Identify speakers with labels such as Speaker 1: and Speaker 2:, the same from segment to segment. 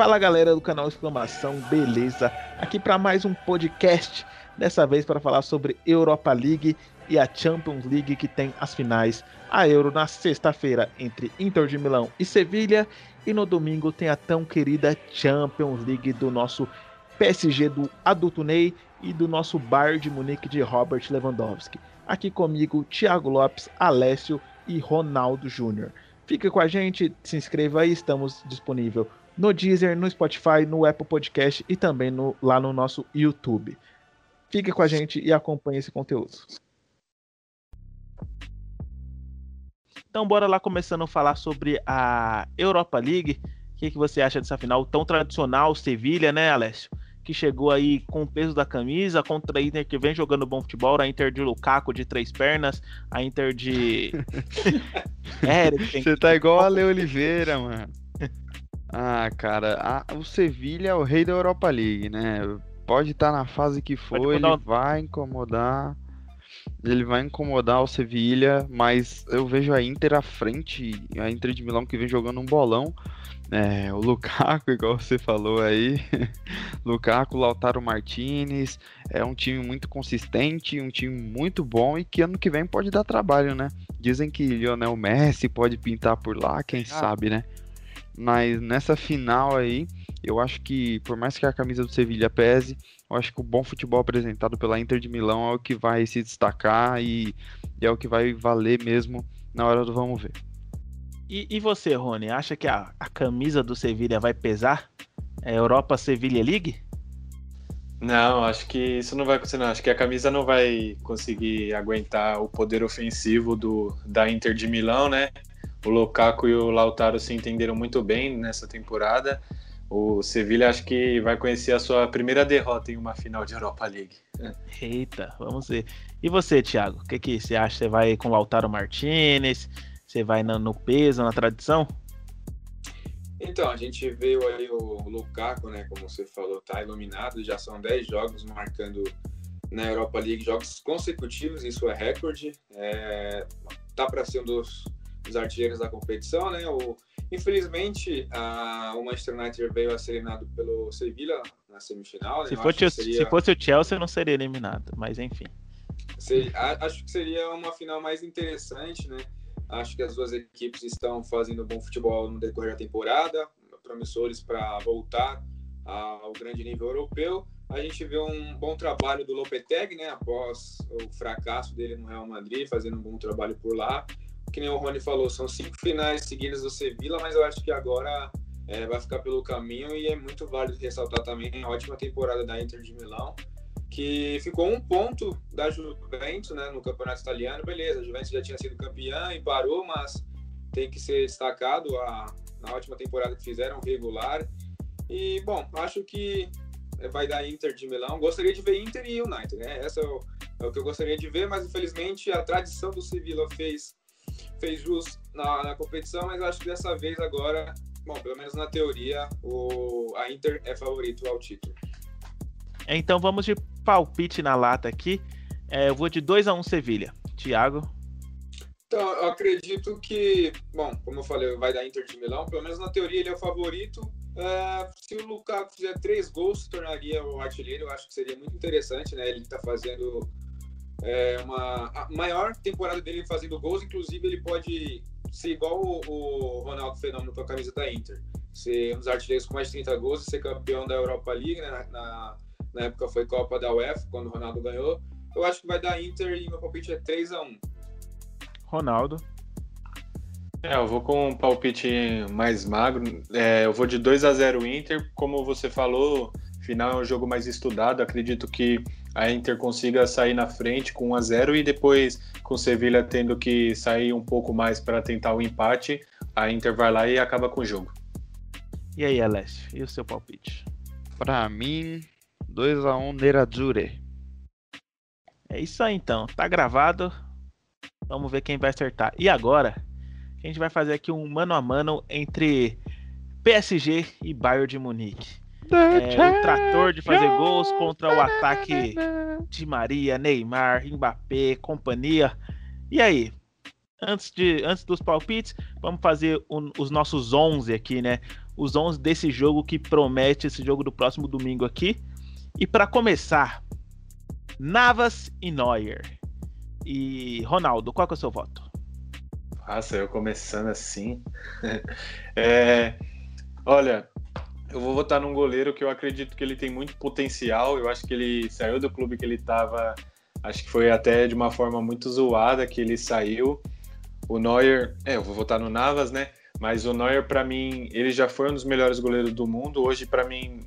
Speaker 1: Fala galera do canal Exclamação, beleza? Aqui para mais um podcast, dessa vez para falar sobre Europa League e a Champions League que tem as finais. A Euro na sexta-feira entre Inter de Milão e Sevilha e no domingo tem a tão querida Champions League do nosso PSG do Adulto Ney e do nosso Bayern de Munique de Robert Lewandowski. Aqui comigo, Thiago Lopes, Alessio e Ronaldo Júnior. Fica com a gente, se inscreva aí, estamos disponível no Deezer, no Spotify, no Apple Podcast e também no, lá no nosso YouTube. Fique com a gente e acompanhe esse conteúdo. Então bora lá começando a falar sobre a Europa League. O que, que você acha dessa final tão tradicional, Sevilha, né, Alessio? Que chegou aí com o peso da camisa contra a Inter que vem jogando bom futebol, a Inter de Lukaku de três pernas, a Inter de.
Speaker 2: é, Você tá igual a Le Oliveira, mano. Ah, cara, a, o Sevilha é o rei da Europa League, né? Pode estar tá na fase que for, ele vai incomodar. Ele vai incomodar o Sevilha, mas eu vejo a Inter à frente, a Inter de Milão que vem jogando um bolão. É, o Lukaku, igual você falou aí, Lukaku, Lautaro Martinez, é um time muito consistente, um time muito bom e que ano que vem pode dar trabalho, né? Dizem que Lionel Messi pode pintar por lá, quem ah. sabe, né? Mas nessa final aí, eu acho que, por mais que a camisa do Sevilha pese, eu acho que o bom futebol apresentado pela Inter de Milão é o que vai se destacar e, e é o que vai valer mesmo na hora do vamos ver.
Speaker 1: E, e você, Rony, acha que a, a camisa do Sevilha vai pesar? É Europa Sevilha League?
Speaker 3: Não, acho que isso não vai acontecer. Não. Acho que a camisa não vai conseguir aguentar o poder ofensivo do, da Inter de Milão, né? O Lukaku e o Lautaro se entenderam muito bem nessa temporada. O Sevilha acho que vai conhecer a sua primeira derrota em uma final de Europa League.
Speaker 1: Eita, vamos ver. E você, Thiago? O que, que você acha? Você vai com o Lautaro Martinez? Você vai no peso, na tradição?
Speaker 4: Então, a gente veio aí o Lukaku, né? Como você falou, tá iluminado. Já são 10 jogos marcando na Europa League, jogos consecutivos, isso é recorde. É, tá para ser um dos os artilheiros da competição, né? O, infelizmente, a, o Manchester United veio a ser eliminado pelo Sevilla na semifinal.
Speaker 1: Né? Se, fosse, seria... se fosse o Chelsea, não seria eliminado, mas enfim.
Speaker 4: Seria, acho que seria uma final mais interessante, né? Acho que as duas equipes estão fazendo bom futebol no decorrer da temporada, promissores para voltar ao grande nível europeu. A gente vê um bom trabalho do Lopetegui, né? Após o fracasso dele no Real Madrid, fazendo um bom trabalho por lá que nem o Rony falou, são cinco finais seguidas do Sevilla, mas eu acho que agora é, vai ficar pelo caminho e é muito válido ressaltar também a ótima temporada da Inter de Milão, que ficou um ponto da Juventus né, no campeonato italiano. Beleza, a Juventus já tinha sido campeã e parou, mas tem que ser destacado a, a ótima temporada que fizeram, regular. E, bom, acho que vai dar Inter de Milão. Gostaria de ver Inter e United, né? Essa é o, é o que eu gostaria de ver, mas infelizmente a tradição do Sevilla fez fez jus na, na competição, mas acho que dessa vez agora, bom, pelo menos na teoria, o, a Inter é favorito ao título.
Speaker 1: É, então vamos de palpite na lata aqui. É, eu vou de 2 a 1 um Sevilha. Thiago?
Speaker 4: Então, eu acredito que, bom, como eu falei, vai dar Inter de Milão. Pelo menos na teoria ele é o favorito. Uh, se o Lukaku fizer três gols, se tornaria o artilheiro. Eu acho que seria muito interessante, né? Ele está fazendo é uma a maior temporada dele fazendo gols, inclusive ele pode ser igual o, o Ronaldo Fenômeno com a camisa da Inter, ser um dos artilheiros com mais de 30 gols e ser campeão da Europa League, né? na, na época foi Copa da UEFA, quando o Ronaldo ganhou. Eu acho que vai dar Inter e meu palpite é 3 a 1
Speaker 1: Ronaldo.
Speaker 3: É, eu vou com um palpite mais magro. É, eu vou de 2 a 0 Inter. Como você falou, final é um jogo mais estudado. Acredito que a Inter consiga sair na frente com 1 a 0 e depois com o Sevilha tendo que sair um pouco mais para tentar o empate, a Inter vai lá e acaba com o jogo.
Speaker 1: E aí, Alessio, e o seu palpite?
Speaker 2: Para mim, 2 a 1 Nerazzurri.
Speaker 1: É isso aí então, tá gravado. Vamos ver quem vai acertar. E agora, a gente vai fazer aqui um mano a mano entre PSG e Bayern de Munique é, o trator de fazer gols contra o ataque de Maria, Neymar, Mbappé, companhia. E aí? Antes, de, antes dos palpites, vamos fazer um, os nossos 11 aqui, né? os 11 desse jogo que promete esse jogo do próximo domingo aqui. E para começar, Navas e Neuer. E Ronaldo, qual é o seu voto?
Speaker 3: Nossa, eu começando assim. é, olha, eu vou votar num goleiro que eu acredito que ele tem muito potencial. Eu acho que ele saiu do clube que ele estava. Acho que foi até de uma forma muito zoada que ele saiu. O Neuer, é, eu vou votar no Navas, né? Mas o Neuer, para mim, ele já foi um dos melhores goleiros do mundo. Hoje, para mim,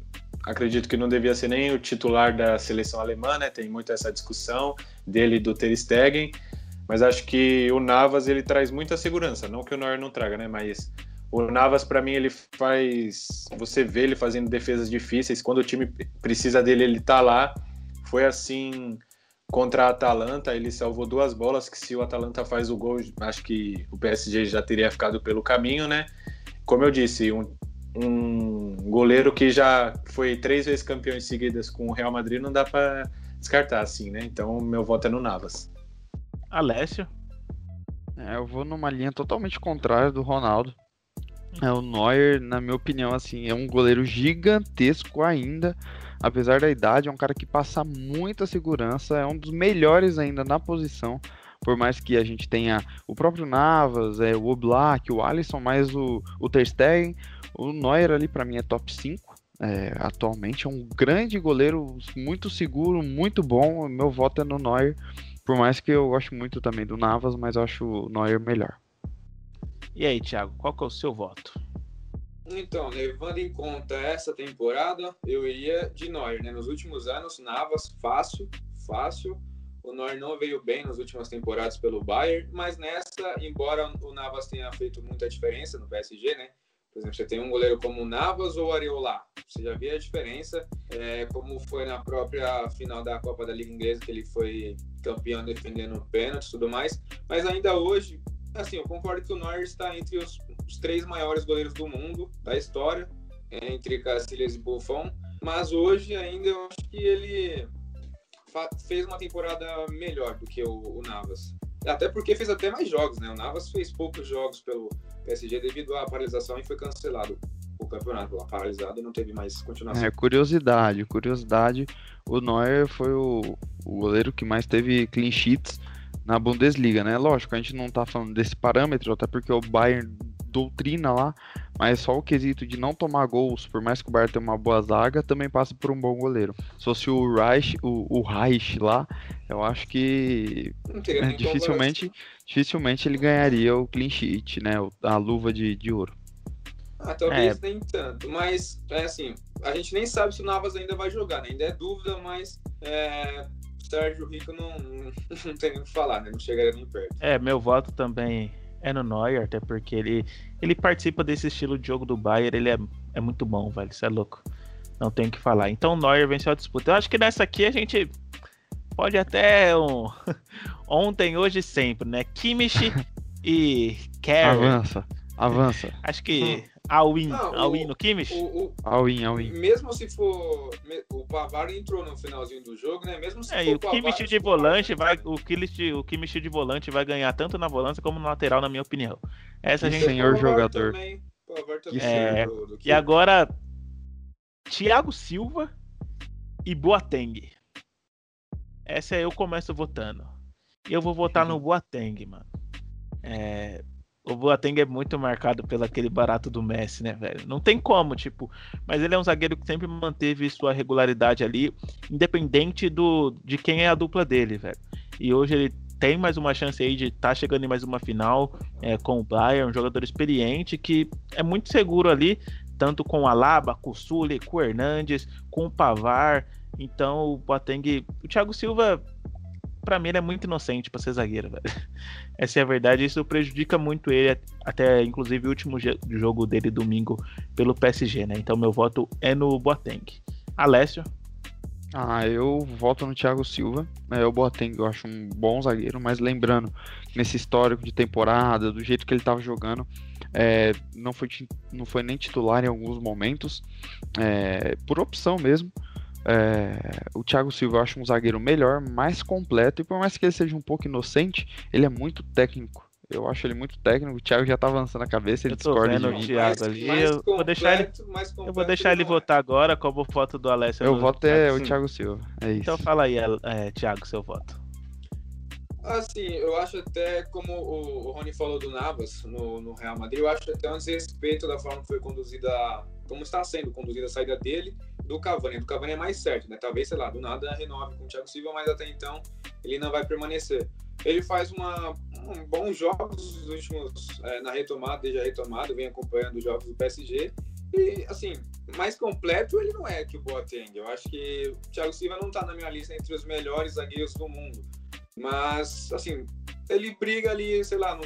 Speaker 3: acredito que não devia ser nem o titular da seleção alemã, né? Tem muito essa discussão dele do Ter Stegen. Mas acho que o Navas ele traz muita segurança, não que o Neuer não traga, né? Mas o Navas para mim ele faz, você vê ele fazendo defesas difíceis, quando o time precisa dele ele tá lá. Foi assim contra a Atalanta, ele salvou duas bolas que se o Atalanta faz o gol, acho que o PSG já teria ficado pelo caminho, né? Como eu disse, um, um goleiro que já foi três vezes campeão em seguidas com o Real Madrid não dá para descartar assim, né? Então meu voto é no Navas.
Speaker 1: Alessio?
Speaker 2: É, eu vou numa linha totalmente contrária do Ronaldo. É, o Neuer, na minha opinião, assim, é um goleiro gigantesco ainda. Apesar da idade, é um cara que passa muita segurança, é um dos melhores ainda na posição. Por mais que a gente tenha o próprio Navas, é, o Oblak, o Alisson, mais o, o Ter Stegen, o Neuer ali para mim é top 5. É, atualmente é um grande goleiro, muito seguro, muito bom. Meu voto é no Neuer. Por mais que eu goste muito também do Navas, mas eu acho o Neuer melhor.
Speaker 1: E aí, Thiago, qual que é o seu voto?
Speaker 4: Então, levando em conta essa temporada, eu iria de Neuer, né? Nos últimos anos, Navas fácil, fácil. O Neuer não veio bem nas últimas temporadas pelo Bayern, mas nessa, embora o Navas tenha feito muita diferença no PSG, né? Por exemplo, você tem um goleiro como Navas ou Areola. Você já vê a diferença, é, como foi na própria final da Copa da Liga Inglesa, que ele foi campeão defendendo pênaltis e tudo mais. Mas ainda hoje, assim, eu concordo que o Neuer está entre os, os três maiores goleiros do mundo, da história, entre Casillas e Buffon. Mas hoje ainda eu acho que ele fez uma temporada melhor do que o, o Navas. Até porque fez até mais jogos, né? O Navas fez poucos jogos pelo PSG devido à paralisação e foi cancelado o campeonato lá paralisado e não teve mais continuação.
Speaker 2: É, curiosidade, curiosidade, o Neuer foi o, o goleiro que mais teve clean sheets na Bundesliga, né? Lógico, a gente não tá falando desse parâmetro, até porque o Bayern doutrina lá, mas só o quesito de não tomar gols, por mais que o Bayern tenha uma boa zaga, também passa por um bom goleiro. Se fosse o Reich, o, o Reich lá, eu acho que é, dificilmente, dificilmente ele ganharia o clean sheet, né? A luva de, de ouro.
Speaker 4: Ah, talvez é. nem tanto, mas é assim, a gente nem sabe se o Navas ainda vai jogar, né? ainda é dúvida, mas é, Sérgio Rico não, não tem nem o que falar, né? Não chegaria nem perto.
Speaker 1: É, meu voto também é no Neuer, até porque ele, ele participa desse estilo de jogo do Bayern, ele é, é muito bom, velho, isso é louco. Não tem o que falar. Então o Neuer venceu a disputa. Eu acho que nessa aqui a gente pode até um... ontem, hoje sempre, né? Kimmich e Kerr.
Speaker 2: Avança, avança.
Speaker 1: Acho que All-in, all-in no Kimmich?
Speaker 2: All-in, all-in.
Speaker 4: Mesmo se for. O Pavar entrou no finalzinho do jogo, né? Mesmo se
Speaker 1: é,
Speaker 4: for
Speaker 1: o Kimmich de volante vai. O Kimmich, o Kimmich de volante vai ganhar tanto na volância como no lateral, na minha opinião. Essa gente.
Speaker 2: Senhor jogador.
Speaker 4: Também,
Speaker 1: também é, do, do e agora. Thiago Silva e Boateng. Essa eu começo votando. E eu vou votar no Boateng, mano. É, o Boateng é muito marcado pelo aquele barato do Messi, né, velho? Não tem como, tipo. Mas ele é um zagueiro que sempre manteve sua regularidade ali, independente do de quem é a dupla dele, velho. E hoje ele tem mais uma chance aí de estar tá chegando em mais uma final é, com o Bayern, um jogador experiente que é muito seguro ali, tanto com o Alaba, com o Sully, com o Hernandes, com o Pavar. Então o Boateng, o Thiago Silva para mim ele é muito inocente para ser zagueiro, velho. Essa é a verdade, isso prejudica muito ele, até inclusive o último jogo dele domingo pelo PSG, né? Então meu voto é no Boateng. Alessio?
Speaker 2: Ah, eu voto no Thiago Silva. É, o Boateng eu acho um bom zagueiro, mas lembrando, nesse histórico de temporada, do jeito que ele estava jogando, é, não, foi, não foi nem titular em alguns momentos, é, por opção mesmo. É, o Thiago Silva eu acho um zagueiro melhor, mais completo, e por mais que ele seja um pouco inocente, ele é muito técnico. eu acho ele muito técnico. O Thiago já tá avançando a cabeça, ele discorda
Speaker 1: vendo de mim. O Thiago ali. eu vou deixar ele, eu vou deixar ele votar agora como foto do Alessio.
Speaker 2: Eu voto é o Thiago Silva. É isso.
Speaker 1: Então fala aí, é, Thiago, seu voto.
Speaker 4: Assim, eu acho até, como o, Rony falou do Navas no, no, Real Madrid, eu acho até um desrespeito da forma que foi conduzida, como está sendo conduzida a saída dele do Cavani. Do Cavani é mais certo, né? Talvez, sei lá, do nada renove com o Thiago Silva, mas até então ele não vai permanecer. Ele faz uma, um bons jogos nos últimos, é, na retomada, desde a retomada, vem acompanhando os jogos do PSG. E, assim, mais completo ele não é que o Boateng. Eu acho que o Thiago Silva não está na minha lista entre os melhores zagueiros do mundo. Mas, assim, ele briga ali, sei lá, no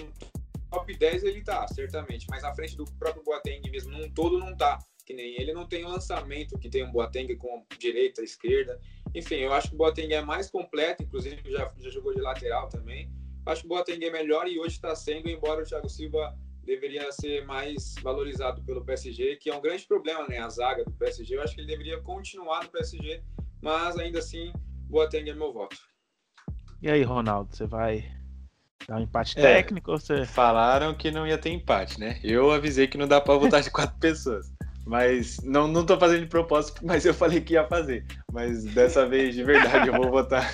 Speaker 4: top 10 ele tá, certamente. Mas à frente do próprio Boateng mesmo, num todo não tá. Que nem ele não tem o lançamento que tem um Boateng com direita, esquerda. Enfim, eu acho que o Boateng é mais completo, inclusive já, já jogou de lateral também. Acho que o Boateng é melhor e hoje está sendo, embora o Thiago Silva deveria ser mais valorizado pelo PSG, que é um grande problema, né? A zaga do PSG. Eu acho que ele deveria continuar no PSG, mas ainda assim, Boateng é meu voto.
Speaker 1: E aí, Ronaldo, você vai dar um empate é, técnico ou você.
Speaker 3: Falaram que não ia ter empate, né? Eu avisei que não dá para votar de quatro pessoas. Mas não, não tô fazendo de propósito, mas eu falei que ia fazer. Mas dessa vez, de verdade, eu vou votar.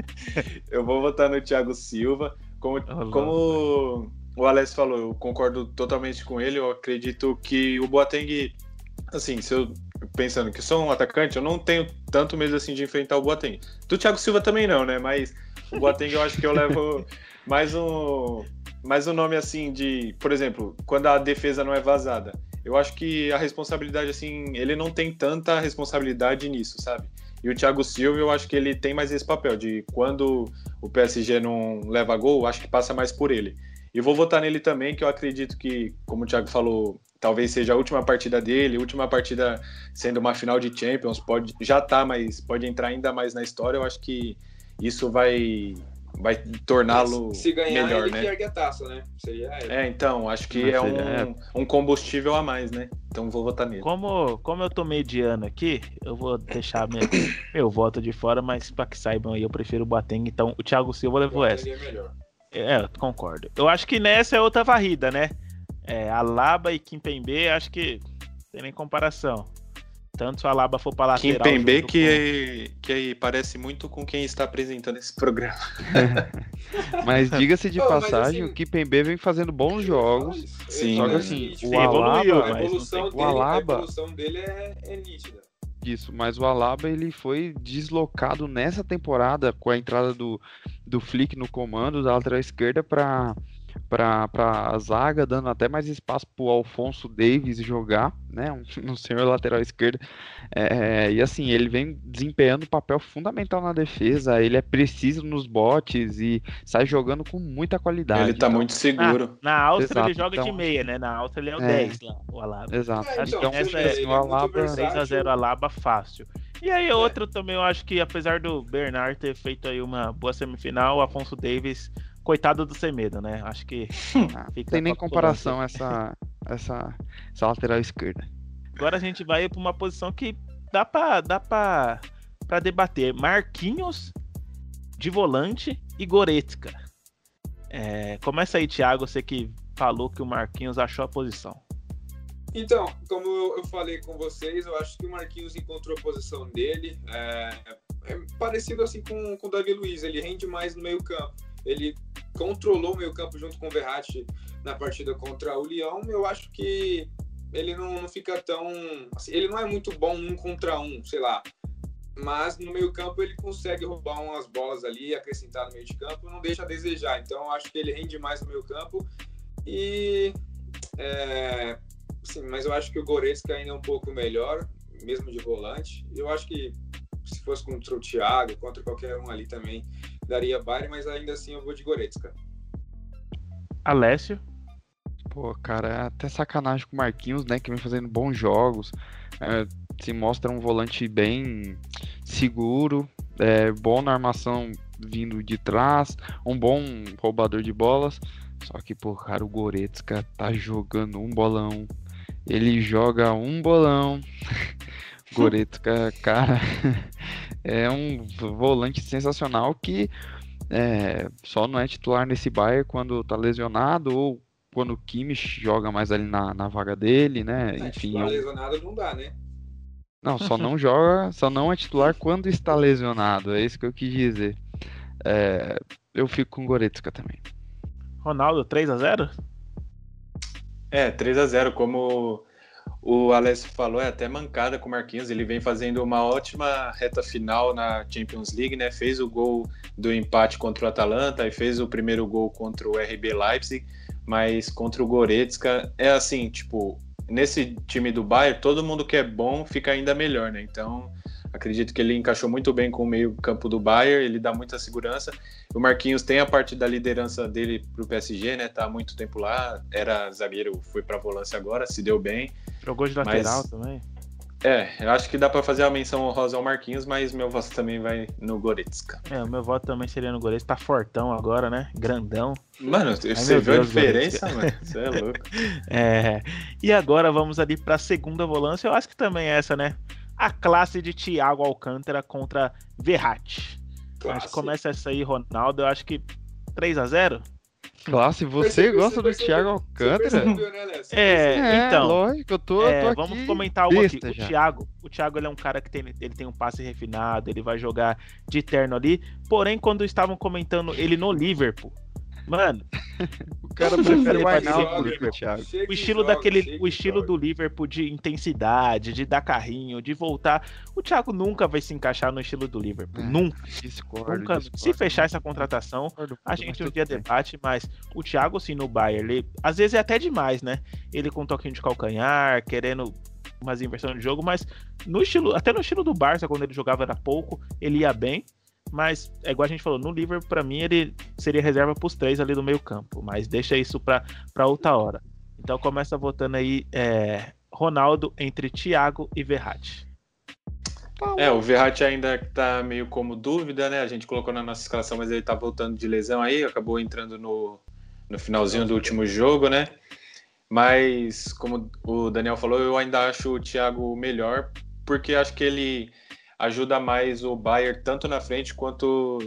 Speaker 3: eu vou votar no Thiago Silva. Como, como o Alex falou, eu concordo totalmente com ele. Eu acredito que o Boateng, assim, se eu pensando que sou um atacante, eu não tenho tanto medo assim de enfrentar o Boateng. Do Thiago Silva também não, né? Mas o Boateng eu acho que eu levo mais um mais um nome assim de, por exemplo, quando a defesa não é vazada. Eu acho que a responsabilidade assim, ele não tem tanta responsabilidade nisso, sabe? E o Thiago Silva, eu acho que ele tem mais esse papel de quando o PSG não leva gol, acho que passa mais por ele. E vou votar nele também, que eu acredito que, como o Thiago falou, talvez seja a última partida dele, última partida sendo uma final de Champions, pode já tá, mas pode entrar ainda mais na história. Eu acho que isso vai vai torná-lo
Speaker 4: se ganhar
Speaker 3: melhor,
Speaker 4: ele
Speaker 3: né?
Speaker 4: que ergue a taça, né?
Speaker 3: Seria é, então, acho que é um, é um combustível a mais, né? Então vou votar nele.
Speaker 1: Como, como eu tô mediano aqui, eu vou deixar meu, meu voto de fora, mas para que saibam aí, eu prefiro o Boateng, então o Thiago Silva levou essa. É, melhor. é, concordo. Eu acho que nessa é outra varrida, né? É, Alaba e Kimpembe, acho que tem nem comparação. Tanto se o Alaba for para lateral...
Speaker 3: Kimpembe que, com... que parece muito com quem está apresentando esse programa.
Speaker 2: mas diga-se de passagem, assim, o Kimpembe vem fazendo bons jogos. Sim. Só que assim, o Alaba...
Speaker 4: A evolução, dele, o Alaba, a evolução dele é, é nítida.
Speaker 2: Isso, mas o Alaba ele foi deslocado nessa temporada com a entrada do, do Flick no comando da lateral esquerda para para a zaga, dando até mais espaço para o Alfonso Davis jogar, né, um, no senhor lateral esquerdo. É, e assim, ele vem desempenhando um papel fundamental na defesa, ele é preciso nos botes e sai jogando com muita qualidade.
Speaker 3: Ele está
Speaker 2: então,
Speaker 3: muito seguro.
Speaker 1: na Áustria Exato, ele joga então, de meia, né? Na Áustria ele é o é, 10 lá, o Alaba.
Speaker 2: Exato.
Speaker 1: É, então, então essa é, é o Alaba 3x0 Alaba fácil. E aí outro é. também eu acho que apesar do Bernard ter feito aí uma boa semifinal, o Afonso Davis coitado do Semedo, né? Acho que.
Speaker 2: Ah, tem nem comparação essa, essa, essa lateral esquerda.
Speaker 1: Agora a gente vai para uma posição que dá para dá pra, pra debater. Marquinhos de volante e Goretzka. É, começa aí, Thiago, você que falou que o Marquinhos achou a posição.
Speaker 4: Então, como eu falei com vocês, eu acho que o Marquinhos encontrou a posição dele. É, é parecido assim com, com o Davi Luiz, ele rende mais no meio campo ele controlou o meio campo junto com o Verratti na partida contra o Leão. Eu acho que ele não, não fica tão... Assim, ele não é muito bom um contra um, sei lá. Mas no meio campo ele consegue roubar umas bolas ali, acrescentar no meio de campo, não deixa a desejar. Então acho que ele rende mais no meio campo. E... É, sim, mas eu acho que o Goretzka ainda é um pouco melhor, mesmo de volante. Eu acho que se fosse contra o Thiago, contra qualquer um ali também, daria Bayern, mas ainda assim eu vou de Goretzka.
Speaker 1: Alessio?
Speaker 2: Pô, cara, é até sacanagem com o Marquinhos, né? Que vem fazendo bons jogos. É, se mostra um volante bem seguro, é, bom na armação vindo de trás, um bom roubador de bolas. Só que, pô, cara, o Goretzka tá jogando um bolão. Ele joga um bolão. Goretzka, cara, é um volante sensacional que é, só não é titular nesse Bayern quando tá lesionado ou quando o Kimmich joga mais ali na, na vaga dele, né?
Speaker 4: É,
Speaker 2: Enfim.
Speaker 4: Titular lesionado não dá, né?
Speaker 2: Não, só não joga, só não é titular quando está lesionado. É isso que eu quis dizer. É, eu fico com Goretzka também.
Speaker 1: Ronaldo, 3 a 0
Speaker 3: É, 3 a 0 como o Alessio falou, é até mancada com o Marquinhos. Ele vem fazendo uma ótima reta final na Champions League, né? Fez o gol do empate contra o Atalanta e fez o primeiro gol contra o RB Leipzig, mas contra o Goretzka é assim, tipo, nesse time do Bayern, todo mundo que é bom fica ainda melhor, né? Então, acredito que ele encaixou muito bem com o meio-campo do Bayern, ele dá muita segurança. O Marquinhos tem a parte da liderança dele para o PSG, né? Tá há muito tempo lá, era zagueiro, foi para volância agora, se deu bem.
Speaker 1: Jogou de lateral mas... também.
Speaker 3: É, eu acho que dá para fazer a menção honrosa ao Marquinhos, mas meu voto também vai no Goretzka.
Speaker 1: É, o meu voto também seria no Goretzka. Tá fortão agora, né? Grandão.
Speaker 3: Mano, Ai, você viu Deus, a diferença, mano? Você é louco.
Speaker 1: é. E agora vamos ali pra segunda volância. Eu acho que também é essa, né? A classe de Thiago Alcântara contra Verratti. Acho que começa essa aí, Ronaldo. Eu acho que 3 a 0
Speaker 2: Classe, você gosta do Thiago Alcântara? Né,
Speaker 1: é, é, então.
Speaker 2: Lógico, eu tô,
Speaker 1: é,
Speaker 2: tô
Speaker 1: aqui. Vamos comentar algo aqui. O Thiago, o Thiago ele é um cara que tem, ele tem um passe refinado, ele vai jogar de terno ali. Porém, quando estavam comentando ele no Liverpool, Mano,
Speaker 2: o cara prefere o Arnaldo
Speaker 1: do que o Thiago. O estilo joga, daquele, o estilo joga. do Liverpool de intensidade, de dar carrinho, de voltar. O Thiago nunca vai se encaixar no estilo do Liverpool, é, nunca. Discordo, nunca. Discordo, se fechar essa contratação, discordo, a gente um dia debate, mas o Thiago sim no Bayern, ele, às vezes é até demais, né? Ele com um toquinho de calcanhar, querendo umas inversões de jogo, mas no estilo, até no estilo do Barça, quando ele jogava era pouco, ele ia bem. Mas é igual a gente falou, no Liverpool, para mim, ele seria reserva para os três ali do meio campo. Mas deixa isso para outra hora. Então começa votando aí é, Ronaldo entre Thiago e Verratti.
Speaker 3: É, o Verratti ainda tá meio como dúvida, né? A gente colocou na nossa escalação, mas ele tá voltando de lesão aí, acabou entrando no, no finalzinho do último jogo, né? Mas, como o Daniel falou, eu ainda acho o Thiago melhor, porque acho que ele ajuda mais o Bayern tanto na frente quanto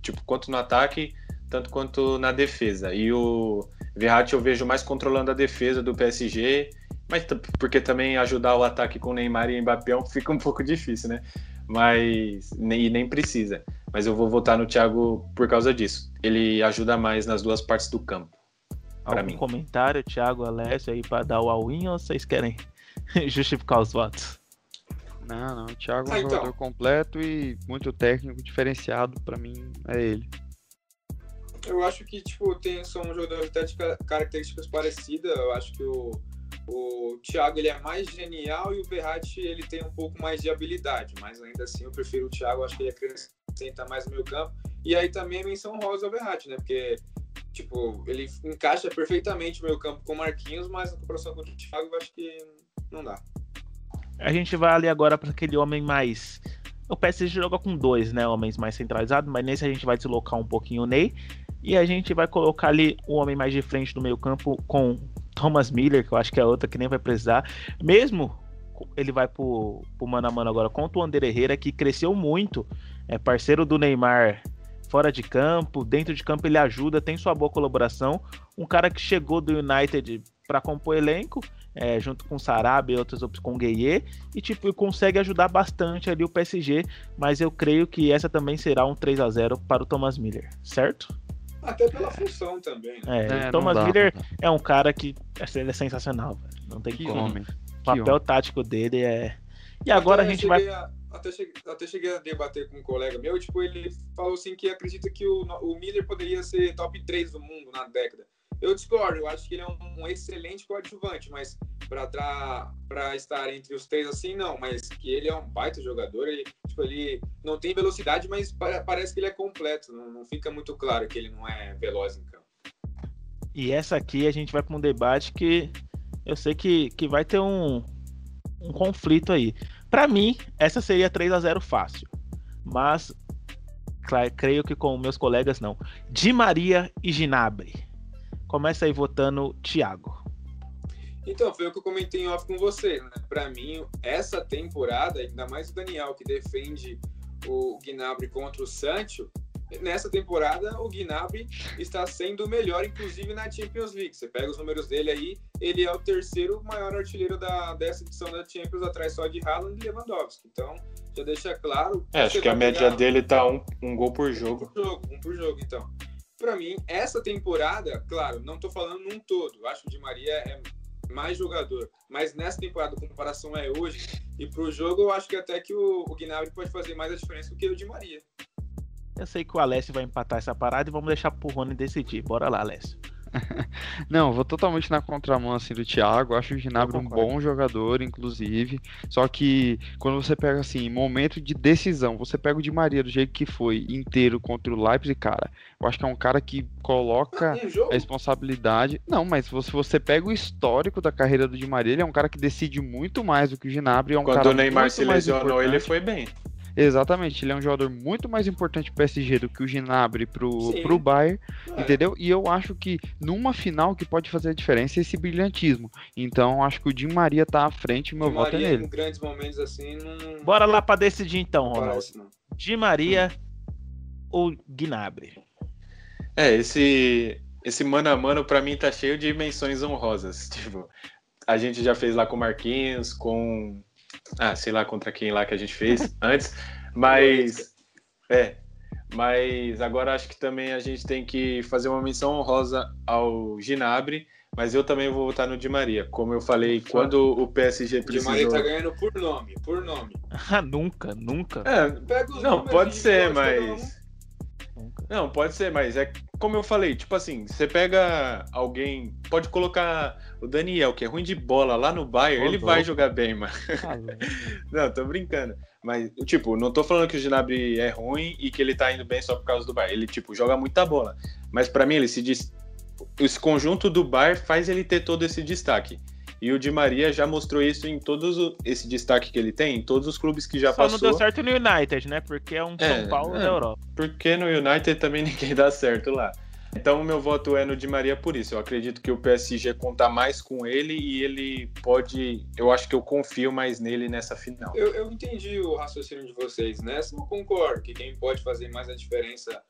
Speaker 3: tipo quanto no ataque, tanto quanto na defesa. E o Verratti eu vejo mais controlando a defesa do PSG, mas porque também ajudar o ataque com Neymar e Mbappé é fica um pouco difícil, né? Mas nem, nem precisa. Mas eu vou votar no Thiago por causa disso. Ele ajuda mais nas duas partes do campo.
Speaker 1: Algum
Speaker 3: mim.
Speaker 1: comentário, Thiago Alessio, aí para dar o all-in ou vocês querem justificar os votos?
Speaker 2: Não, não. O Thiago é um ah, então. jogador completo e muito técnico, diferenciado. para mim, é ele.
Speaker 4: Eu acho que, tipo, tem, são jogadores até de características parecidas. Eu acho que o, o Thiago ele é mais genial e o Verratti ele tem um pouco mais de habilidade. Mas ainda assim, eu prefiro o Thiago. Acho que ele acrescenta mais no meu campo. E aí também a menção rosa ao Verratti, né? Porque tipo, ele encaixa perfeitamente o meu campo com o Marquinhos, mas a comparação com o Thiago eu acho que não dá.
Speaker 1: A gente vai ali agora para aquele homem mais. O PSG joga com dois, né? Homens mais centralizados, mas nesse a gente vai deslocar um pouquinho o Ney. E a gente vai colocar ali o homem mais de frente do meio-campo com Thomas Miller, que eu acho que é outra que nem vai precisar. Mesmo ele vai pro, pro mano a mano agora contra o Ander Herrera, que cresceu muito. É parceiro do Neymar fora de campo, dentro de campo ele ajuda, tem sua boa colaboração. Um cara que chegou do United para compor elenco é, junto com o Sarabia e outras opções com o Gueye, e tipo, consegue ajudar bastante ali o PSG, mas eu creio que essa também será um 3 a 0 para o Thomas Miller, certo?
Speaker 4: Até pela função também, né?
Speaker 1: É, é Thomas dá, Miller é um cara que ele é sensacional, não tem que como. Homem. O papel homem. tático dele é. E agora até a gente vai.
Speaker 4: A, até, cheguei, até cheguei a debater com um colega meu, tipo, ele falou assim que acredita que o, o Miller poderia ser top 3 do mundo na década. Eu discordo, eu acho que ele é um, um excelente coadjuvante, mas para estar entre os três assim, não. Mas que ele é um baita jogador, ele, tipo, ele não tem velocidade, mas parece que ele é completo. Não, não fica muito claro que ele não é veloz em campo.
Speaker 1: E essa aqui a gente vai para um debate que eu sei que, que vai ter um, um conflito aí. Para mim, essa seria 3 a 0 fácil. Mas claro, creio que com meus colegas não. Di Maria e Ginabre. Começa aí votando Thiago.
Speaker 4: Então, foi o que eu comentei em off com você. Né? Para mim, essa temporada, ainda mais o Daniel, que defende o Gnabry contra o Sancho, nessa temporada o Gnabry está sendo o melhor, inclusive na Champions League. Você pega os números dele aí, ele é o terceiro maior artilheiro da, dessa edição da Champions, atrás só de Haaland e Lewandowski. Então, já deixa claro.
Speaker 3: É, acho que a média dele tá um, um gol por jogo.
Speaker 4: Um por jogo, um por jogo, então. Para mim, essa temporada, claro, não tô falando num todo. Acho que o Di Maria é mais jogador. Mas nessa temporada, a comparação é hoje. E pro jogo, eu acho que até que o, o Gnabry pode fazer mais a diferença do que o Di Maria.
Speaker 1: Eu sei que o Alessio vai empatar essa parada e vamos deixar pro Rony decidir. Bora lá, Alessio.
Speaker 2: Não, vou totalmente na contramão assim do Thiago. Acho o Ginabri um bom jogador, inclusive. Só que quando você pega assim, momento de decisão, você pega o Di Maria do jeito que foi inteiro contra o Leipzig, cara. Eu acho que é um cara que coloca a responsabilidade. Não, mas se você pega o histórico da carreira do Di Maria, ele é um cara que decide muito mais do que o Ginabri. É um
Speaker 3: quando o Neymar se lesionou, ele foi bem.
Speaker 2: Exatamente, ele é um jogador muito mais importante pro PSG do que o Gnabry pro, pro Bayern, é. entendeu? E eu acho que numa final que pode fazer a diferença é esse brilhantismo. Então acho que o Di Maria tá à frente, meu Di voto é Maria, é nele.
Speaker 4: Em grandes momentos assim, não...
Speaker 1: Bora lá para decidir então, Ronaldo. Di Maria ou Gnabry?
Speaker 3: É, esse esse mano a mano para mim tá cheio de menções honrosas, tipo, a gente já fez lá com o Marquinhos, com ah, sei lá contra quem lá que a gente fez antes. Mas. É. Mas agora acho que também a gente tem que fazer uma menção honrosa ao Ginabre. Mas eu também vou votar no Di Maria. Como eu falei, quando o PSG precisou...
Speaker 4: Di Maria tá ganhando por nome, por nome.
Speaker 1: Ah, nunca, nunca.
Speaker 3: É, não, pode ser, mas... Não, pode ser, mas é como eu falei, tipo assim, você pega alguém, pode colocar o Daniel, que é ruim de bola lá no Bayern, ele vai jogar bem, mano. Ah, não, tô brincando. Mas, tipo, não tô falando que o Ginabri é ruim e que ele tá indo bem só por causa do Bayern. Ele, tipo, joga muita bola. Mas para mim, ele se diz. Esse conjunto do Bayern faz ele ter todo esse destaque. E o Di Maria já mostrou isso em todos o, esse destaque que ele tem, em todos os clubes que já Só passou.
Speaker 1: Só não deu certo no United, né? Porque é um é, São Paulo é, da Europa.
Speaker 3: Porque no United também ninguém dá certo lá. Então o meu voto é no Di Maria por isso. Eu acredito que o PSG conta mais com ele e ele pode. Eu acho que eu confio mais nele nessa final.
Speaker 4: Eu, eu entendi o raciocínio de vocês. Nessa eu concordo que quem pode fazer mais a diferença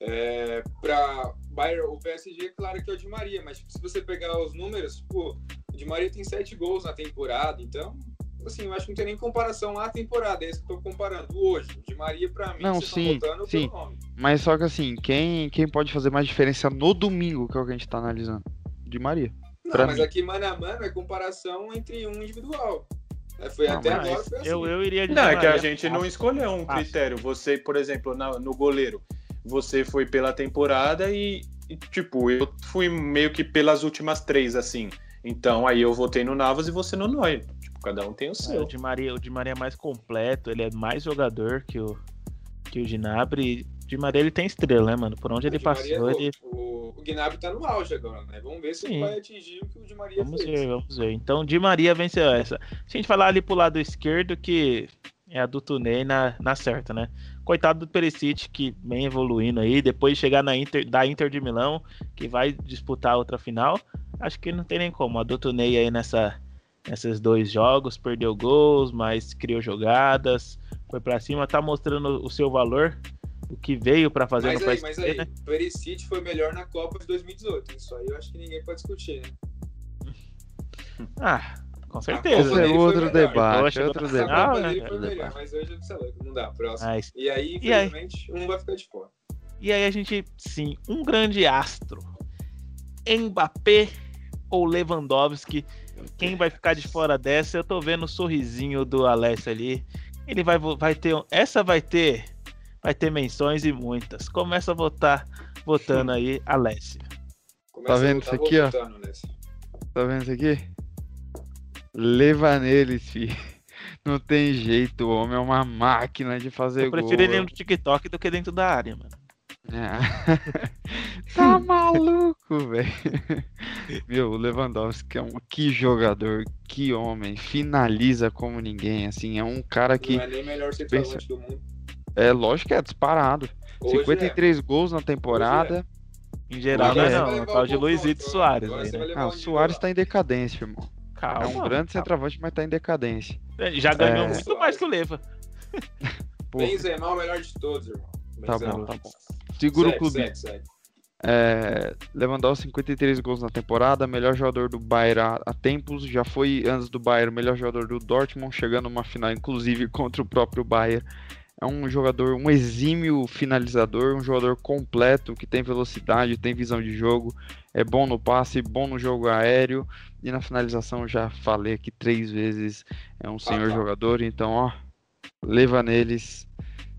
Speaker 4: é, para Bayern, o PSG, claro que é o Di Maria, mas tipo, se você pegar os números, pô, o Di Maria tem sete gols na temporada, então, assim, eu acho que não tem nem comparação à temporada, é isso que eu tô comparando hoje. Di Maria, para mim,
Speaker 2: não, sim, sim. Mas só que assim, quem, quem pode fazer mais diferença no domingo, que é o que a gente tá analisando? Di Maria.
Speaker 4: Não, mas mim. aqui, mano a mano, é comparação entre um individual. É, foi não, até agora foi assim.
Speaker 1: Eu, eu iria
Speaker 3: de Não, é que a gente não escolheu um critério. Você, por exemplo, na, no goleiro, você foi pela temporada e, e, tipo, eu fui meio que pelas últimas três, assim. Então aí eu votei no Navas e você no Neuer. Tipo, cada um tem o seu. É,
Speaker 1: o, Di Maria, o Di Maria é mais completo, ele é mais jogador que o, que o Gnabry. O Di Maria ele tem estrela, né, mano? Por onde o ele passou,
Speaker 4: é
Speaker 1: ele.
Speaker 4: O, o Gnabry tá no auge agora, né? Vamos ver se Sim. ele vai atingir o que o Di Maria
Speaker 1: vamos
Speaker 4: fez.
Speaker 1: Ver, vamos ver. Então o Di Maria venceu essa. Se a gente falar ali pro lado esquerdo, que é a do Tunei na, na certa, né? Coitado do Perisic, que vem evoluindo aí, depois de chegar na Inter, da Inter de Milão, que vai disputar outra final, acho que não tem nem como. A do Tunei aí nessa, nesses dois jogos, perdeu gols, mas criou jogadas, foi para cima, tá mostrando o seu valor, o que veio para fazer
Speaker 4: mas no aí, Mas aí, né? Perisic foi melhor na Copa de 2018, isso aí eu acho que ninguém pode discutir, né?
Speaker 1: Ah, com certeza.
Speaker 2: é outro debate. É outro debate.
Speaker 4: A Copa dele foi melhor, mas hoje é não dá. Próximo. Mas... E aí, infelizmente, e aí? um vai ficar de fora.
Speaker 1: E aí a gente, sim, um grande astro. Mbappé ou Lewandowski? Quem vai ficar de fora dessa? Eu tô vendo o sorrisinho do Alessio ali. Ele vai, vai ter. Essa vai ter. Vai ter menções e muitas. Começa a votar, votando aí, Alessio.
Speaker 2: Começa tá vendo isso aqui, ó? Tá vendo isso aqui? Leva neles, filho. Não tem jeito, o homem é uma máquina de fazer gol.
Speaker 1: Eu prefiro ele no TikTok do que dentro da área, mano.
Speaker 2: É. tá maluco, velho. Meu, o Lewandowski é um que jogador, que homem, finaliza como ninguém, assim, é um cara que
Speaker 4: Não é nem melhor pensa... do mundo.
Speaker 2: É, lógico que é disparado. Hoje 53 é. gols na temporada.
Speaker 1: É. Em geral, não, não, é tal de Luizito Soares. Aí,
Speaker 2: né? Ah, o Soares tá em decadência, irmão. Calma, é um grande centroavante, mas tá em decadência.
Speaker 1: É, já ganhou é... muito mais que o Leva.
Speaker 4: Benzema é o melhor de todos, irmão.
Speaker 2: Tá bom, tá bom. Segura o clube. Segue, segue. É, Lewandowski 53 gols na temporada, melhor jogador do Bayern há, há, tempos, já foi antes do Bayern melhor jogador do Dortmund, chegando uma final inclusive contra o próprio Bayern. É um jogador, um exímio finalizador, um jogador completo que tem velocidade, tem visão de jogo, é bom no passe, bom no jogo aéreo e na finalização já falei aqui três vezes, é um senhor ah, tá. jogador, então ó, leva neles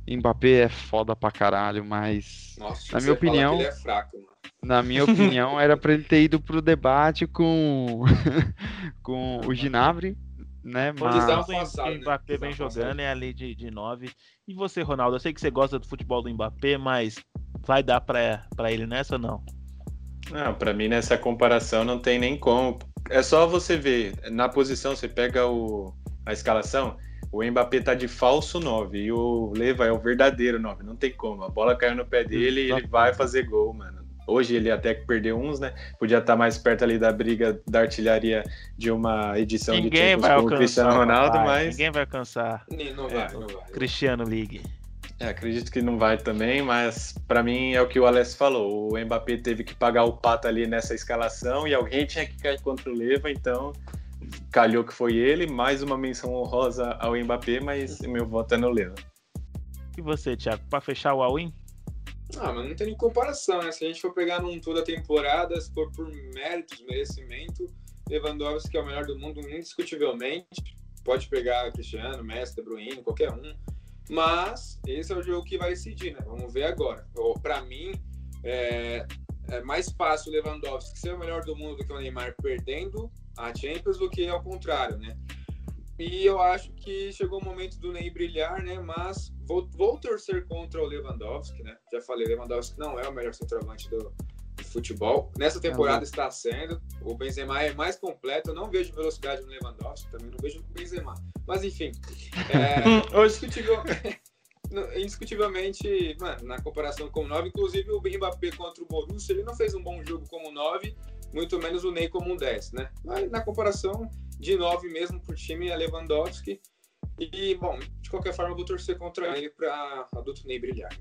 Speaker 2: Mbappé é foda pra caralho, mas Nossa, na minha opinião, é fraco, na minha opinião, era para ele ter ido pro debate com com o Ginavre, né?
Speaker 1: Mas o né? Mbappé vem jogando é ali de, de 9. E você, Ronaldo, eu sei que você gosta do futebol do Mbappé, mas vai dar pra, pra ele nessa ou não?
Speaker 3: Não, pra mim nessa comparação não tem nem como. É só você ver, na posição, você pega o, a escalação, o Mbappé tá de falso 9 e o Leva é o verdadeiro 9. Não tem como. A bola caiu no pé dele e ele vai fazer gol, mano. Hoje ele até perdeu uns, né? Podia estar tá mais perto ali da briga da artilharia de uma edição
Speaker 1: Ninguém de títulos com o Cristiano Ronaldo, vai. mas. Ninguém vai alcançar. Não vai, é, não vai. Cristiano League.
Speaker 3: É, acredito que não vai também, mas para mim é o que o Alessio falou. O Mbappé teve que pagar o pato ali nessa escalação e alguém tinha que cair contra o Leva, então calhou que foi ele, mais uma menção honrosa ao Mbappé, mas meu voto é no Leo.
Speaker 1: E você, Thiago, para fechar o all-in?
Speaker 4: Ah, mas não tem nem comparação, né? Se a gente for pegar num toda a temporada, se for por méritos, merecimento, Lewandowski é o melhor do mundo indiscutivelmente. Pode pegar Cristiano, Messi, De Bruyne, qualquer um. Mas esse é o jogo que vai decidir, né? Vamos ver agora. Para mim, é, é mais fácil o Lewandowski ser o melhor do mundo do que o Neymar perdendo a Champions do que ao contrário, né? E eu acho que chegou o momento do Ney brilhar, né? Mas vou, vou torcer contra o Lewandowski, né? Já falei, Lewandowski não é o melhor centroavante do, do futebol. Nessa temporada está sendo. O Benzema é mais completo. Eu não vejo velocidade no Lewandowski, também não vejo no Benzema. Mas enfim, é, hoje indiscutivelmente, mano, na comparação com o 9, inclusive o Mbappé contra o Borussia, ele não fez um bom jogo como 9, muito menos o Ney como um 10, né? Mas na comparação de 9 mesmo pro time é Lewandowski. E, bom, de qualquer forma, eu vou torcer contra ele para adulto Ney brilhar.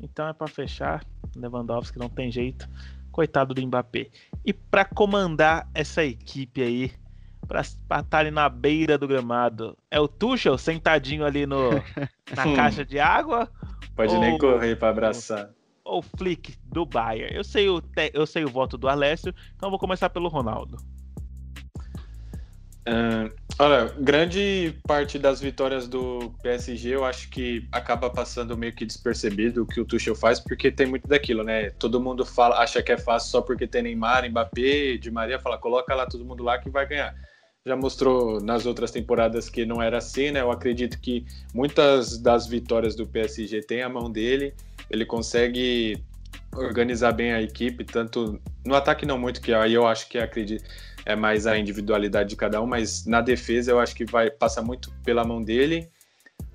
Speaker 1: Então é para fechar, Lewandowski não tem jeito. Coitado do Mbappé. E para comandar essa equipe aí, para estar ali na beira do gramado, é o Tuchel sentadinho ali no, na caixa de água?
Speaker 3: Pode ou... nem correr para abraçar
Speaker 1: ou Flick do Bayern? Eu sei o, te... eu sei o voto do Alessio, então vou começar pelo Ronaldo.
Speaker 3: Uh, olha, grande parte das vitórias do PSG eu acho que acaba passando meio que despercebido o que o Tuchel faz, porque tem muito daquilo, né? Todo mundo fala, acha que é fácil só porque tem Neymar, Mbappé, Di Maria, fala, coloca lá todo mundo lá que vai ganhar. Já mostrou nas outras temporadas que não era assim, né? Eu acredito que muitas das vitórias do PSG tem a mão dele ele consegue organizar bem a equipe, tanto no ataque não muito, que aí eu acho que acredito é mais a individualidade de cada um, mas na defesa eu acho que vai passar muito pela mão dele,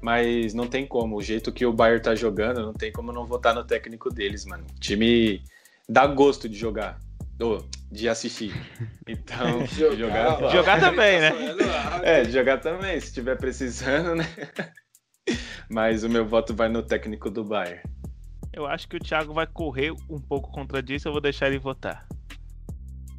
Speaker 3: mas não tem como, o jeito que o Bayern tá jogando, não tem como não votar no técnico deles, mano. O time dá gosto de jogar, ou de assistir. Então, jogar,
Speaker 1: jogar, jogar também, né?
Speaker 3: É, jogar também, se tiver precisando, né? Mas o meu voto vai no técnico do Bayern.
Speaker 1: Eu acho que o Thiago vai correr um pouco contra disso, eu vou deixar ele votar.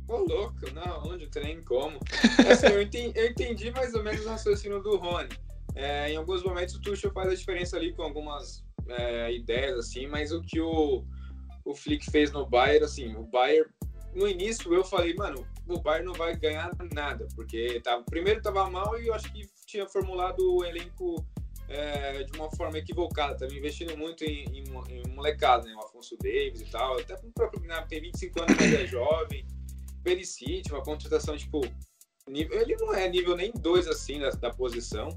Speaker 4: Ô, louco, não, onde tem como. Assim, eu, entendi, eu, entendi, mais ou menos o raciocínio do Rony. É, em alguns momentos o Tuchel faz a diferença ali com algumas é, ideias, assim, mas o que o, o Flick fez no Bayern, assim, o Bayern, no início eu falei, mano, o Bayern não vai ganhar nada, porque tava, primeiro tava mal e eu acho que tinha formulado o elenco é, de uma forma equivocada, estava investindo muito em, em, em molecada, né? O Afonso Davis e tal, até próprio Gnabry tem 25 anos, mas é jovem. Perisic, uma contratação, tipo, nível, ele não é nível nem 2 assim da, da posição.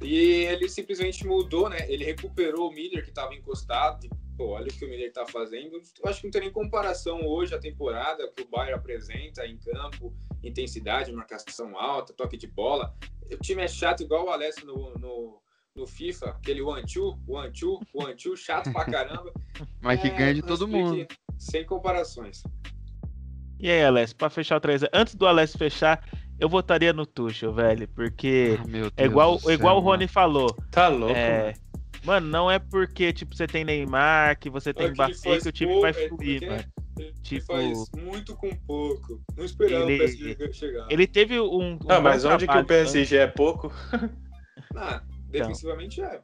Speaker 4: E ele simplesmente mudou, né? Ele recuperou o Miller que estava encostado. Pô, olha o que o Miller está fazendo. Eu acho que não tem nem comparação hoje a temporada que o Bayern apresenta em campo, intensidade, marcação alta, toque de bola. O time é chato igual o Alessio no, no, no FIFA, aquele one-two, one-two, one-two, chato pra caramba.
Speaker 2: Mas que é, ganha de todo mundo.
Speaker 4: Sem comparações.
Speaker 1: E aí, Alessio, pra fechar o 3 Antes do Alessio fechar, eu votaria no Tuchel, velho, porque ah, é igual, céu, igual o Rony falou.
Speaker 3: Tá louco,
Speaker 1: é, Mano, não é porque, tipo, você tem Neymar, que você tem Mbappé, que o time vai fluir, é, mano.
Speaker 4: Ele tipo, faz muito com pouco. Não esperava ele, o PSG chegar.
Speaker 1: Ele teve um. um
Speaker 3: não, mas onde que o PSG é pouco?
Speaker 4: Ah, defensivamente então, é.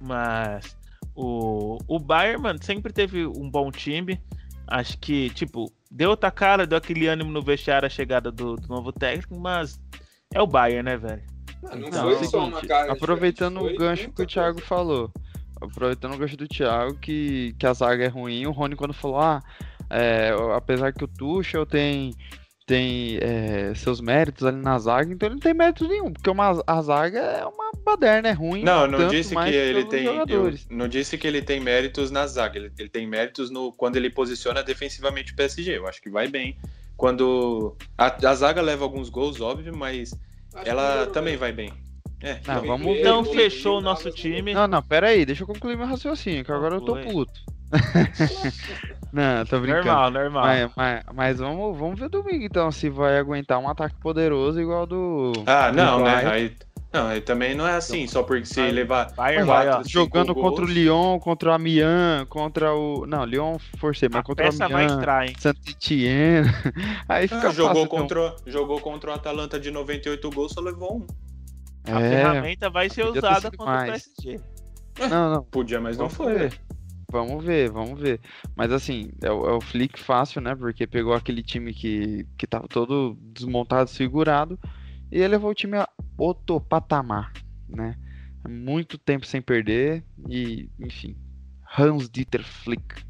Speaker 1: Mas o, o Bayern, mano, sempre teve um bom time. Acho que, tipo, deu outra cara, deu aquele ânimo no vestiário a chegada do, do novo técnico, mas é o Bayern, né, velho?
Speaker 2: Não, não, não foi só uma cara Aproveitando o gancho que o Thiago coisa. falou. Aproveitando o gancho do Thiago, que, que a zaga é ruim, o Rony quando falou, ah, é, apesar que o Tuchel tem tem é, seus méritos ali na zaga, então ele não tem mérito nenhum, porque uma, a zaga é uma baderna, é ruim.
Speaker 3: Não, não disse que ele tem. Eu, não disse que ele tem méritos na zaga, ele, ele, tem méritos no quando ele posiciona defensivamente o PSG. Eu acho que vai bem. Quando a, a zaga leva alguns gols, óbvio, mas acho ela também bem. vai bem.
Speaker 1: É, não, vamos ver. Então fechou o nosso time.
Speaker 2: Não, não, pera aí, deixa eu concluir meu raciocínio, que agora eu tô puto. Não, tô brincando.
Speaker 1: Normal, normal.
Speaker 2: Mas, mas, mas, vamos, vamos ver domingo então, se vai aguentar um ataque poderoso igual do.
Speaker 3: Ah, não, né? Aí, não, aí também não é assim, só porque se levar.
Speaker 2: Vai, vai, jogando gols. contra o Lyon, contra o Amiens, contra o. Não, Lyon forcei, mas a contra o Amiens. Saint-Etienne. Aí ah, fica ah,
Speaker 3: jogou fácil, contra, então. Jogou contra o Atalanta de 98 gols, só levou um.
Speaker 1: A é, ferramenta vai ser usada contra mais. o PSG.
Speaker 3: Não, não. Podia, mas não foi. Ver.
Speaker 2: Vamos ver, vamos ver. Mas assim, é o, é o flick fácil, né? Porque pegou aquele time que, que tava todo desmontado, segurado, e levou o time a outro patamar, né? Muito tempo sem perder e, enfim, Hans Dieter Flick.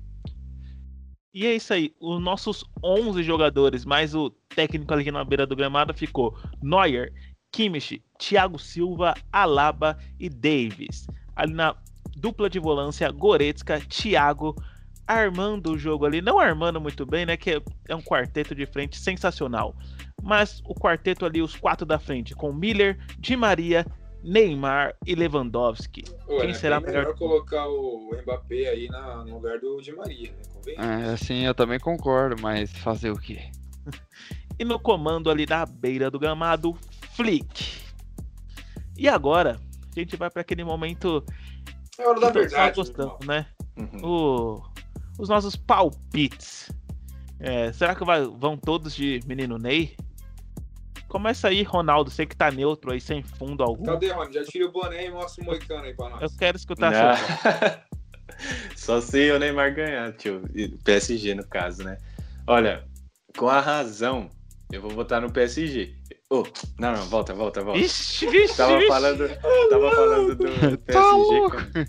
Speaker 1: E é isso aí, os nossos 11 jogadores, mais o técnico ali na beira do gramado ficou Neuer, Kimmich, Thiago Silva, Alaba e Davis. Ali na dupla de volância, Goretzka, Thiago, armando o jogo ali, não armando muito bem, né? Que é um quarteto de frente sensacional. Mas o quarteto ali, os quatro da frente, com Miller, Di Maria, Neymar e Lewandowski.
Speaker 4: Ué, Quem será melhor? melhor colocar o Mbappé aí na, no lugar do Di Maria, né?
Speaker 2: É, sim, eu também concordo, mas fazer o quê?
Speaker 1: e no comando ali da beira do gramado, Flick. E agora, a gente vai para aquele momento
Speaker 4: é hora da verdade.
Speaker 1: Gostando, né? Uhum. O, os nossos palpites. É, será que vai, vão todos de menino Ney? Começa aí, Ronaldo. Sei que tá neutro aí, sem fundo algum.
Speaker 4: Cadê, Rony? Já tira o boné e mostra o moicano aí pra nós.
Speaker 1: Eu quero escutar seu
Speaker 3: Só se o Neymar ganhar, tio. PSG, no caso, né? Olha, com a razão, eu vou votar no PSG. Oh, não, não, volta, volta, volta.
Speaker 1: Ixi, vixe,
Speaker 3: tava
Speaker 1: vixe.
Speaker 3: falando, tava falando do PSG. Tá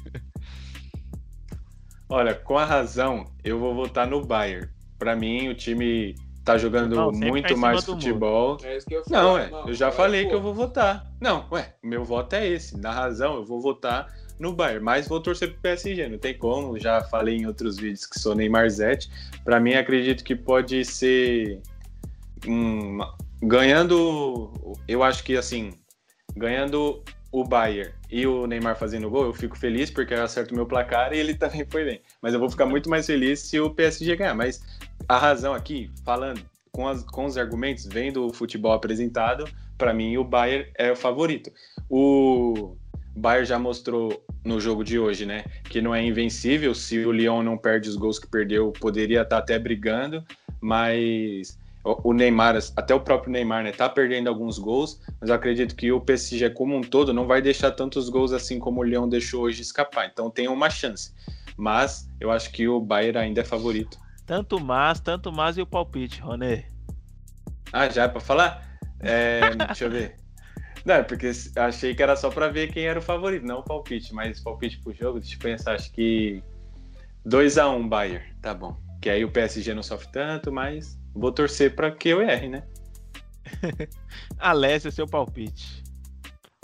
Speaker 3: Olha, com a razão, eu vou votar no Bayern. Para mim, o time tá jogando não, muito mais futebol.
Speaker 4: É isso que eu
Speaker 3: não, é, não, eu já falei pô. que eu vou votar. Não, ué, meu voto é esse. Na razão, eu vou votar no Bayern, mas vou torcer pro PSG, não tem como. Já falei em outros vídeos que sou Neymar Zete. Para mim, acredito que pode ser um, ganhando, eu acho que assim, ganhando o Bayern e o Neymar fazendo gol, eu fico feliz porque eu acerto meu placar e ele também foi bem. Mas eu vou ficar muito mais feliz se o PSG ganhar. Mas a razão aqui, falando com, as, com os argumentos, vendo o futebol apresentado, para mim o Bayern é o favorito. O Bayern já mostrou no jogo de hoje, né, que não é invencível. Se o Lyon não perde os gols que perdeu, poderia estar tá até brigando, mas o Neymar, até o próprio Neymar, né, tá perdendo alguns gols, mas eu acredito que o PSG como um todo não vai deixar tantos gols assim como o Leão deixou hoje escapar. Então tem uma chance. Mas eu acho que o Bayern ainda é favorito.
Speaker 1: Tanto mais, tanto mais e o palpite, Roné.
Speaker 3: Ah, já é para falar? É, deixa eu ver. Não, é porque achei que era só para ver quem era o favorito, não o palpite, mas palpite pro jogo, deixa eu pensar, acho que 2 a 1 um, Bayern, tá bom. Que aí o PSG não sofre tanto, mas Vou torcer para que eu erre, né?
Speaker 1: Alessia, seu palpite.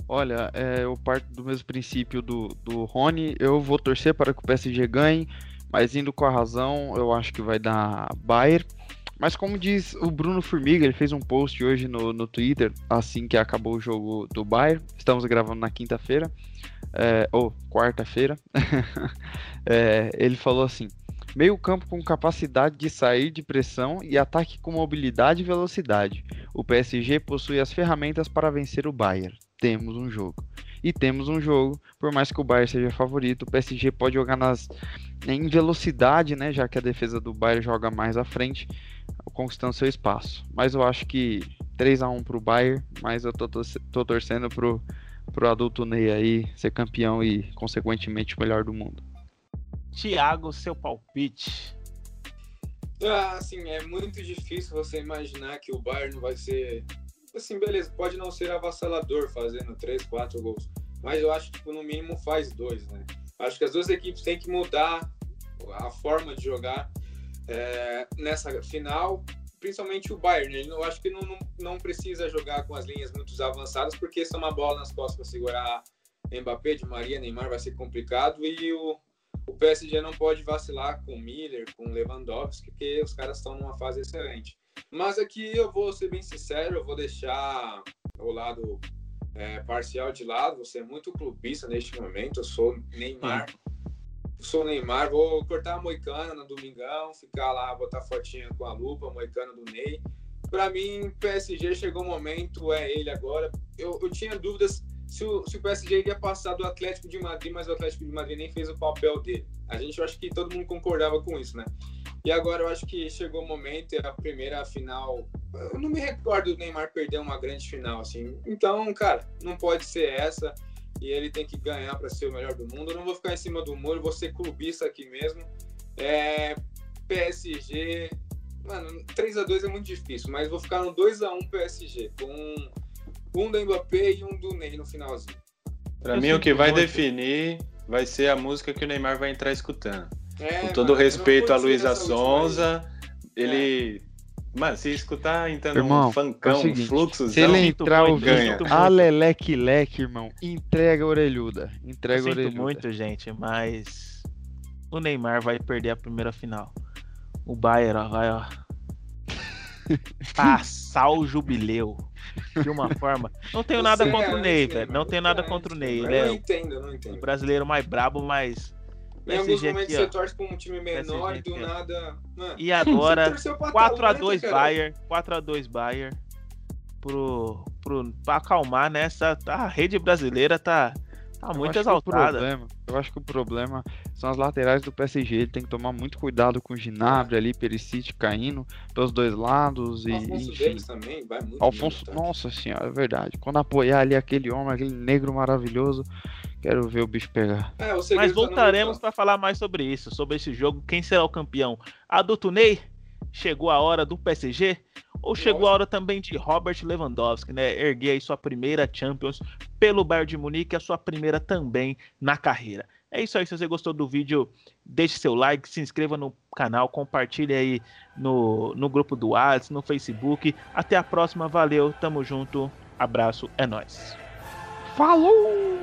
Speaker 2: Olha, é, eu parto do mesmo princípio do, do Rony. Eu vou torcer para que o PSG ganhe, mas indo com a razão, eu acho que vai dar Bayern. Mas como diz o Bruno Formiga, ele fez um post hoje no, no Twitter, assim que acabou o jogo do Bayern. Estamos gravando na quinta-feira, é, ou quarta-feira. é, ele falou assim: Meio campo com capacidade de sair de pressão e ataque com mobilidade e velocidade. O PSG possui as ferramentas para vencer o Bayern. Temos um jogo. E temos um jogo, por mais que o Bayern seja favorito, o PSG pode jogar nas em velocidade, né, já que a defesa do Bayern joga mais à frente, conquistando seu espaço. Mas eu acho que 3 a 1 pro Bayern, mas eu tô, tô, tô torcendo pro pro adulto Ney aí ser campeão e consequentemente o melhor do mundo.
Speaker 1: Tiago, seu palpite.
Speaker 4: Ah, assim, é muito difícil você imaginar que o Bayern vai ser assim, beleza, pode não ser avassalador fazendo 3, 4 gols, mas eu acho que tipo, no mínimo faz dois, né? Acho que as duas equipes têm que mudar a forma de jogar é, nessa final, principalmente o Bayern. Né? Eu acho que não, não, não, precisa jogar com as linhas muito avançadas, porque se uma bola nas costas para segurar Mbappé, de Maria, Neymar, vai ser complicado. E o, o PSG não pode vacilar com Miller, com Lewandowski, porque os caras estão numa fase excelente. Mas aqui eu vou ser bem sincero, eu vou deixar o lado é, parcial de lado, vou ser muito clubista neste momento, eu sou Neymar. Sou Neymar, vou cortar a moicana no domingão, ficar lá, botar fotinha com a lupa, moicana do Ney. Para mim, PSG chegou o momento, é ele agora. Eu, eu tinha dúvidas se o, se o PSG iria passar do Atlético de Madrid, mas o Atlético de Madrid nem fez o papel dele. A gente, eu acho que todo mundo concordava com isso, né? E agora eu acho que chegou o momento, é a primeira final. Eu não me recordo do Neymar perder uma grande final, assim. Então, cara, não pode ser essa. E ele tem que ganhar para ser o melhor do mundo. Eu não vou ficar em cima do muro, vou ser clubista aqui mesmo. É, PSG. Mano, 3 a 2 é muito difícil, mas vou ficar no 2 a 1 PSG, com um do Mbappé e um do Ney no finalzinho.
Speaker 3: Para mim, o que vai definir vai ser a música que o Neymar vai entrar escutando. É, Com todo mano, respeito a Luísa Sonza, ele. É. Mano, se escutar então
Speaker 2: irmão,
Speaker 3: um funkão,
Speaker 2: é um fluxo, se ele entrar o ganha. Aleleque leque, irmão, entrega a orelhuda. Entrega
Speaker 1: eu
Speaker 2: a orelhuda.
Speaker 1: muito, gente, mas o Neymar vai perder a primeira final. O Bayern ó, vai, ó, passar o jubileu de uma forma. Não tenho nada contra o Ney, velho. Não tenho nada contra o Ney.
Speaker 4: Ele é não entendo, não entendo.
Speaker 1: o brasileiro mais brabo, mas
Speaker 4: em alguns momentos aqui, você torce pra um time menor e do nada.
Speaker 1: Mano, e agora, 4x2 Bayern. 4x2 Bayern. Pro, pro, pra acalmar. Né? A rede brasileira tá, tá muito exaltada.
Speaker 2: Problema, eu acho que o problema são as laterais do PSG. Ele tem que tomar muito cuidado com o Ginabria ali, Perisic caindo pelos dois lados. O e, Alfonso enfim.
Speaker 4: também vai muito.
Speaker 2: Alfonso, muito, nossa senhora, é verdade. Quando apoiar ali aquele homem, aquele negro maravilhoso, quero ver o bicho pegar.
Speaker 1: É, Mas voltaremos para falar mais sobre isso, sobre esse jogo. Quem será o campeão? A do Tunei? Chegou a hora do PSG? Ou chegou a hora também de Robert Lewandowski, né? Erguer aí sua primeira Champions pelo Bayern de Munique, a sua primeira também na carreira. É isso aí, se você gostou do vídeo, deixe seu like, se inscreva no canal, compartilhe aí no, no grupo do WhatsApp, no Facebook. Até a próxima, valeu, tamo junto, abraço, é nóis.
Speaker 2: Falou!